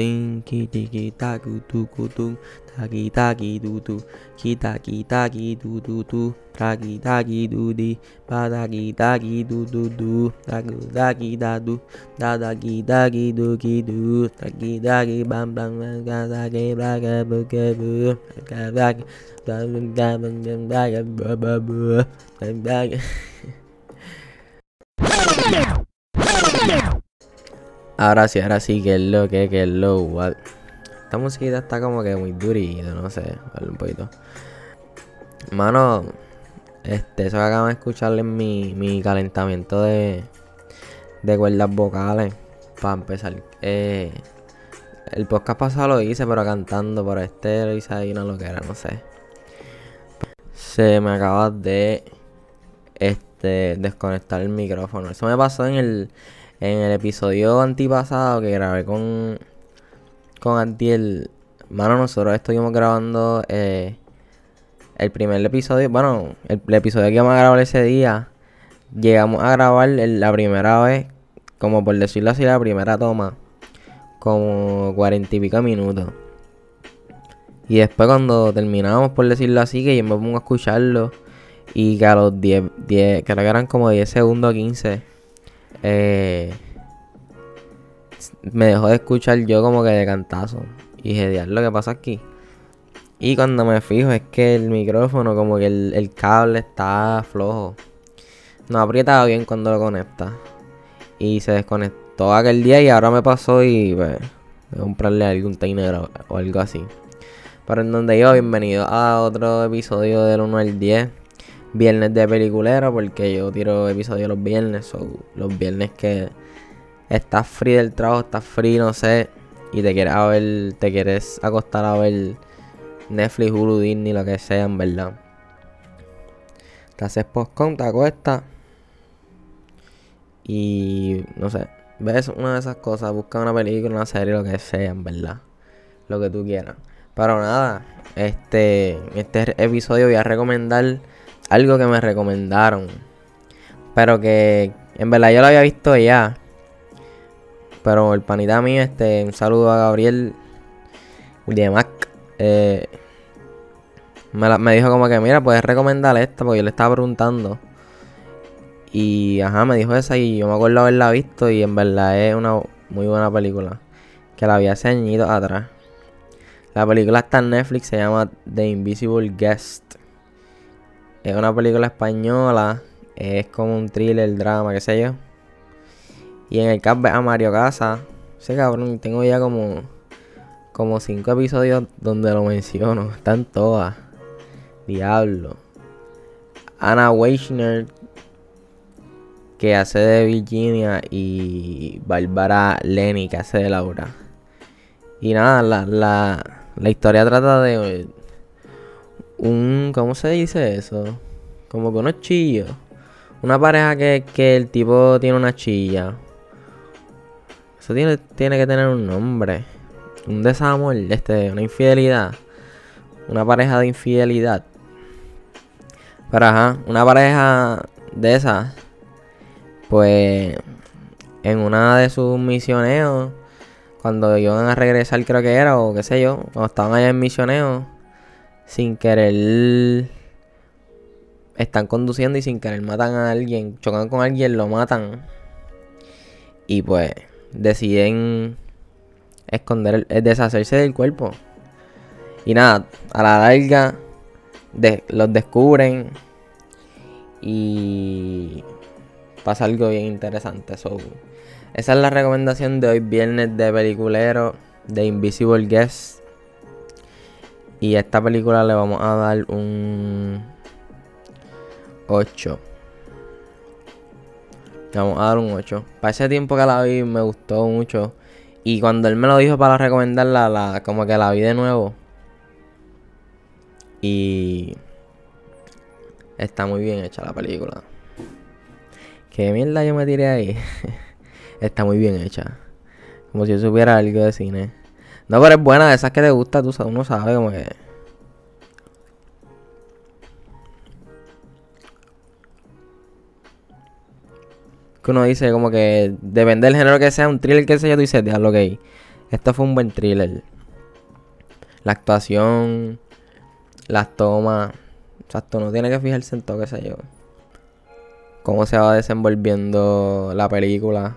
Tinki tiki kita tuku tung Taki taki dudu Kita kita gitu dudu Taki taki dudi Pataki taki dudu du Taku taki dadu Dada kita gitu gitu Taki taki bam bam Taka taki belaka buka bu Taka taki Taka taki Taka taki Taka taki Ahora sí, ahora sí, que es lo que, que es lo what. Esta musiquita está como que muy durita, no sé, un poquito. Mano, este, eso que acaban de escuchar es mi, mi calentamiento de, de cuerdas vocales. Para empezar. Eh, el podcast pasado lo hice, pero cantando. Por este lo hice ahí una loquera, no sé. Se me acaba de este, desconectar el micrófono. Eso me pasó en el en el episodio antipasado que grabé con, con Antiel, mano, nosotros estuvimos grabando eh, el primer episodio, bueno, el, episodio que íbamos a grabar ese día, llegamos a grabar la primera vez, como por decirlo así, la primera toma, como cuarenta y pico minutos. Y después cuando terminamos, por decirlo así, que yo me pongo a escucharlo, y que a los 10, 10 creo que eran como 10 segundos, 15 eh, me dejó de escuchar yo como que de cantazo. Y dije, lo que pasa aquí. Y cuando me fijo es que el micrófono, como que el, cable está flojo. No aprieta bien cuando lo conecta. Y se desconectó aquel día y ahora me pasó y pues, voy a comprarle algún negro o algo así. Pero en donde yo, bienvenido a otro episodio del 1 al 10 viernes de peliculera porque yo tiro episodios los viernes o los viernes que estás free del trabajo, estás free, no sé, y te quieres ver, te quieres acostar a ver Netflix, Hulu, Disney, lo que sea, en verdad. Te haces postcom, te acuestas y no sé, ves una de esas cosas, busca una película, una serie, lo que sea, en verdad. Lo que tú quieras. Pero nada, este, este episodio voy a recomendar algo que me recomendaron. Pero que en verdad yo lo había visto ya. Pero el panita mío, este, un saludo a Gabriel Williamac. Eh, me, me, dijo como que, mira, puedes recomendar esta, porque yo le estaba preguntando. Y ajá, me dijo esa y yo me acuerdo haberla visto y en verdad es una muy buena película. Que la vi hace añitos atrás. La película está en Netflix, se llama The Invisible Guest. Es una película española. Es como un thriller, drama, qué sé yo. Y en el cast a Mario Casa. Ese cabrón, tengo ya como. Como cinco episodios donde lo menciono. Están todas. Diablo. Anna Weichner. Que hace de Virginia. Y Bárbara Lenny. Que hace de Laura. Y nada, la, la, la historia trata de un. ¿Cómo se dice eso? Como que unos chillos. Una pareja que, que el tipo tiene una chilla. Eso tiene, tiene que tener un nombre. Un desamor, este, una infidelidad. Una pareja de infidelidad. Pero ajá, una pareja de esas. Pues en una de sus misioneos, cuando iban a regresar creo que era, o qué sé yo, cuando estaban allá en misioneo, sin querer están conduciendo y sin querer matan a alguien, chocan con alguien, lo matan. Y pues deciden esconder, el, deshacerse del cuerpo. Y nada, a la larga los descubren y pasa algo bien interesante. esa es la recomendación de hoy, viernes de peliculero de Invisible Guest. Y a esta película le vamos a dar un 8. Le vamos a dar un 8. Para ese tiempo que la vi me gustó mucho. Y cuando él me lo dijo para recomendarla, la, como que la vi de nuevo. Y está muy bien hecha la película. Qué mierda yo me tiré ahí. está muy bien hecha. Como si yo supiera algo de cine. No, pero es buena, de esas que te gusta, tú uno sabe como que. Que uno dice como que depende del género que sea, un thriller que sea, tú dices, déjalo que Esto fue un buen thriller. La actuación, las tomas. Exacto, no tiene que fijarse en todo, qué sé yo. Cómo se va desenvolviendo la película.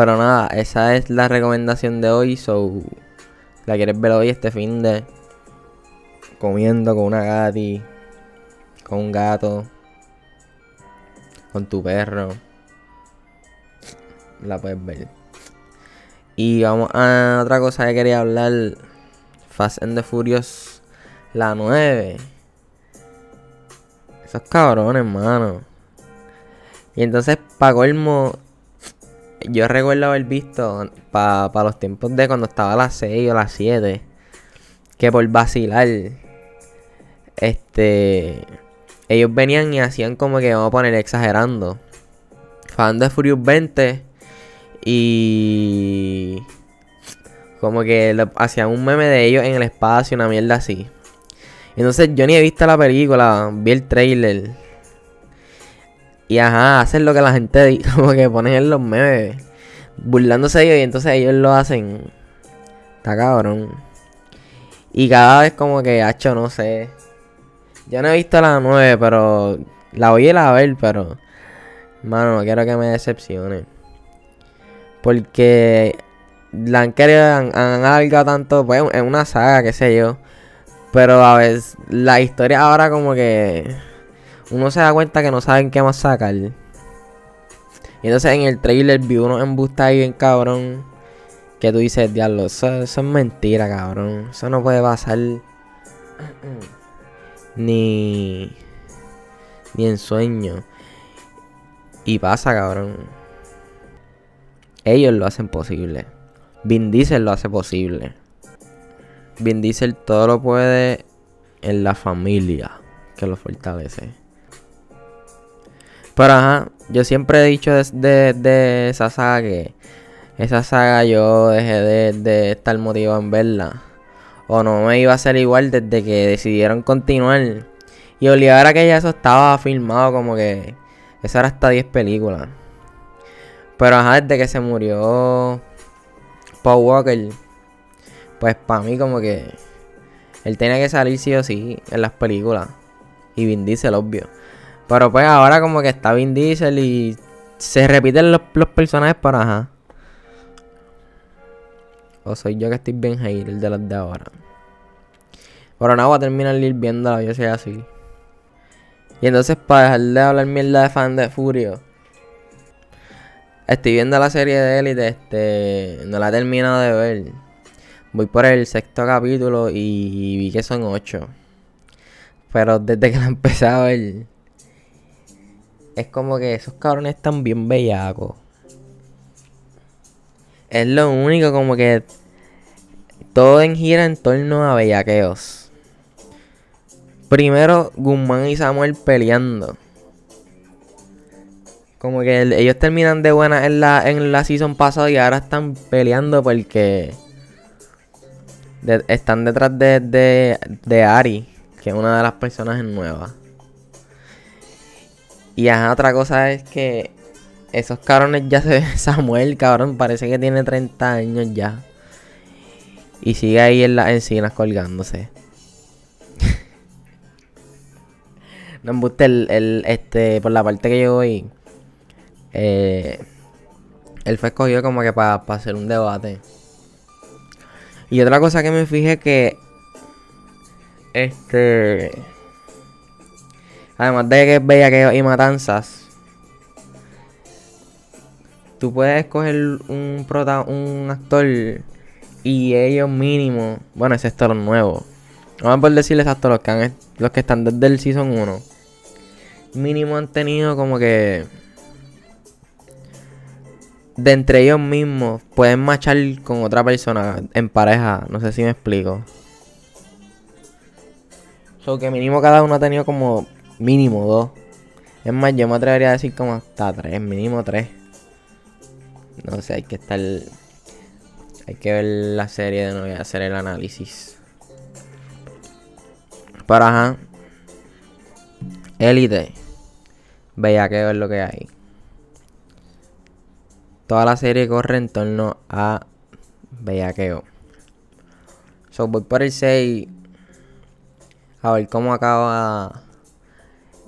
Pero nada, esa es la recomendación de hoy. So, la quieres ver hoy este fin de comiendo con una gati, con un gato, con tu perro. La puedes ver. Y vamos a otra cosa que quería hablar. Fast and the Furious, la 9. Esos cabrones, hermano. Y entonces, para colmo, yo recuerdo haber visto para los tiempos de cuando estaba a las 6 o las 7. Que por vacilar. Este. Ellos venían y hacían como que vamos a poner exagerando. Fan de Furious 20. Y. Como que hacían un meme de ellos en el espacio, una mierda así. Entonces yo ni he visto la película, vi el trailer. Y ajá, hacen lo que la gente como que ponen en los memes. Burlándose de ellos y entonces ellos lo hacen. Está cabrón. Y cada vez como que, hacho, no sé. Yo no he visto la 9, pero la voy a ir a ver, pero... Mano, no quiero que me decepcione. Porque la han querido, han, alargado tanto, pues en una saga, qué sé yo. Pero a veces la historia ahora como que uno se da cuenta que no saben qué más sacar. Y entonces en el trailer vi uno embusta ahí bien cabrón. Que tú dices, diablo, eso, es mentira, cabrón. Eso no puede pasar. ni. Ni en sueño. Y pasa, cabrón. Ellos lo hacen posible. Vin Diesel lo hace posible. Vin Diesel todo lo puede en la familia que lo fortalece. Pero ajá, yo siempre he dicho de, esa saga que esa saga yo dejé de, estar motivado en verla. O no me iba a ser igual desde que decidieron continuar. Y obligar a que ya eso estaba filmado como que eso era hasta 10 películas. Pero ajá, desde que se murió Paul Walker pues para mí como que él tenía que salir sí o sí en las películas. Y Vin Diesel, obvio. Pero pues ahora como que está Vin Diesel y se repiten los, personajes para ajá. O soy yo que estoy bien el de las de ahora. Pero nada, voy a terminar viéndola, yo soy así. Y entonces para dejar de hablar mierda de fan de Furio. Estoy viendo la serie de Elite, este. No la he terminado de ver. Voy por el sexto capítulo y vi que son ocho. Pero desde que la empecé a ver, es como que esos cabrones están bien bellacos. Es lo único como que todo en gira en torno a bellaqueos. Primero Guzmán y Samuel peleando. Como que ellos terminan de buena en la, en la season pasada y ahora están peleando porque están detrás de, de, Ari, que es una de las personajes nuevas. Y ajá, otra cosa es que esos cabrones ya se Samuel, cabrón, parece que tiene 30 años ya. Y sigue ahí en las encinas colgándose. no me gusta el, este, por la parte que yo voy. Eh, él fue escogido como que para hacer un debate. Y otra cosa que me fijé que. Este. Además de que es bella que y matanzas. Tú puedes escoger un prota un actor y ellos mínimo. Bueno, excepto los nuevos. Vamos a decirles hasta los que han, los que están desde el season 1. Mínimo han tenido como que de entre ellos mismos pueden marchar con otra persona en pareja. No sé si me explico. So que mínimo cada uno ha tenido como mínimo dos. Es más, yo me atrevería a decir como hasta tres, mínimo tres. No sé, hay que estar. Hay que ver la serie de nuevo y hacer el análisis. Pero ajá. Elite. Veía que ver lo que hay. Toda la serie corre en torno a bellaqueo. So, voy por el 6. A ver cómo acaba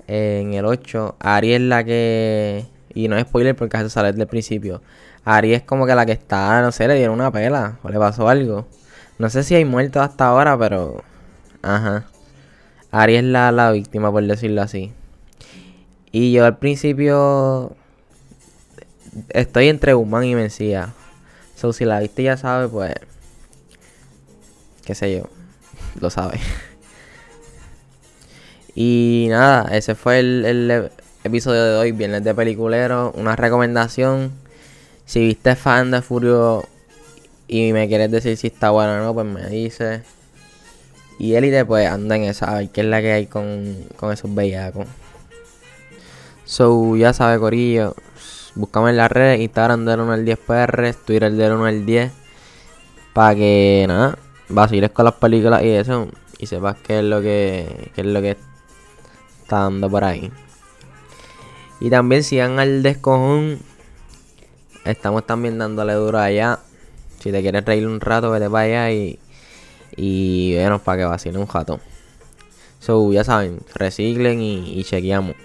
en el 8. Ari es la que. Y no es spoiler porque eso sale desde el principio. Ari es como que la que está, no sé, le dieron una pela o le pasó algo. No sé si hay muertos hasta ahora, pero. Ajá. Ari es la, la víctima, por decirlo así. Y yo al principio. Estoy entre Human y Mencía. So, si la viste ya sabe, pues. Qué sé yo. Lo sabe. y nada, ese fue el, el episodio de hoy, Viernes de Peliculero. Una recomendación. Si viste fan de Furio y me quieres decir si está bueno o no, pues me dices. Y Elite, pues anda en esa, a ver qué es la que hay con, con esos bellacos. So, ya sabe, Corillo. Buscamos en las redes, Instagram del 1 al 10 PR, Twitter del 1 al 10. Para que, nada, vaciles con las películas y eso. Y sepas qué es lo que, qué es lo que dando por ahí. Y también sigan al descojón. Estamos también dándole duro allá. Si te quieres reír un rato, vete para allá y, y venos para que vacile un jato. So, ya saben, reciclen y chequeamos.